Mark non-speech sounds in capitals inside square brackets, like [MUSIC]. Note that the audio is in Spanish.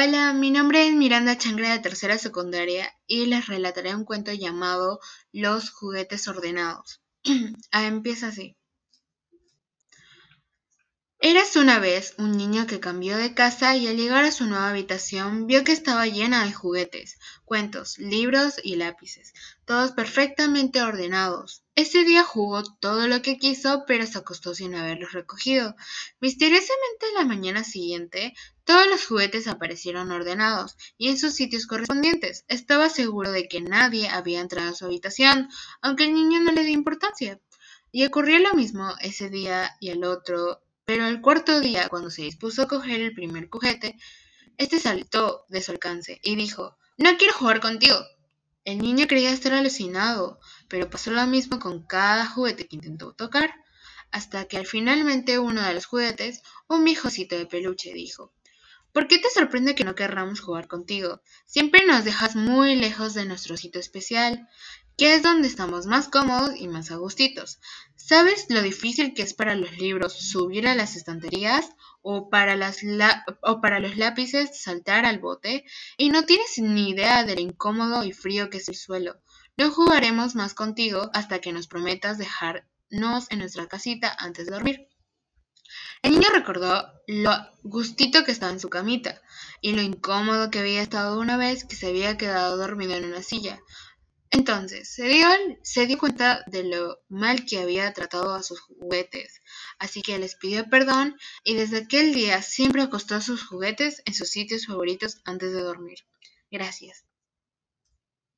Hola, mi nombre es Miranda Changra de tercera secundaria y les relataré un cuento llamado Los juguetes ordenados. [CLEARS THROAT] ah, empieza así. Eras una vez un niño que cambió de casa y al llegar a su nueva habitación vio que estaba llena de juguetes, cuentos, libros y lápices, todos perfectamente ordenados. Ese día jugó todo lo que quiso, pero se acostó sin haberlos recogido. Misteriosamente la mañana siguiente, todos los juguetes aparecieron ordenados y en sus sitios correspondientes. Estaba seguro de que nadie había entrado a su habitación, aunque el niño no le dio importancia. Y ocurrió lo mismo ese día y el otro, pero el cuarto día, cuando se dispuso a coger el primer juguete, este saltó de su alcance y dijo, No quiero jugar contigo. El niño creía estar alucinado, pero pasó lo mismo con cada juguete que intentó tocar, hasta que al finalmente uno de los juguetes, un viejocito de peluche, dijo ¿Por qué te sorprende que no querramos jugar contigo? Siempre nos dejas muy lejos de nuestro sitio especial, que es donde estamos más cómodos y más agustitos. ¿Sabes lo difícil que es para los libros subir a las estanterías o para, las o para los lápices saltar al bote? Y no tienes ni idea de lo incómodo y frío que es el suelo. No jugaremos más contigo hasta que nos prometas dejarnos en nuestra casita antes de dormir. El niño recordó lo gustito que estaba en su camita y lo incómodo que había estado una vez que se había quedado dormido en una silla. Entonces se dio, se dio cuenta de lo mal que había tratado a sus juguetes, así que les pidió perdón y desde aquel día siempre acostó sus juguetes en sus sitios favoritos antes de dormir. Gracias.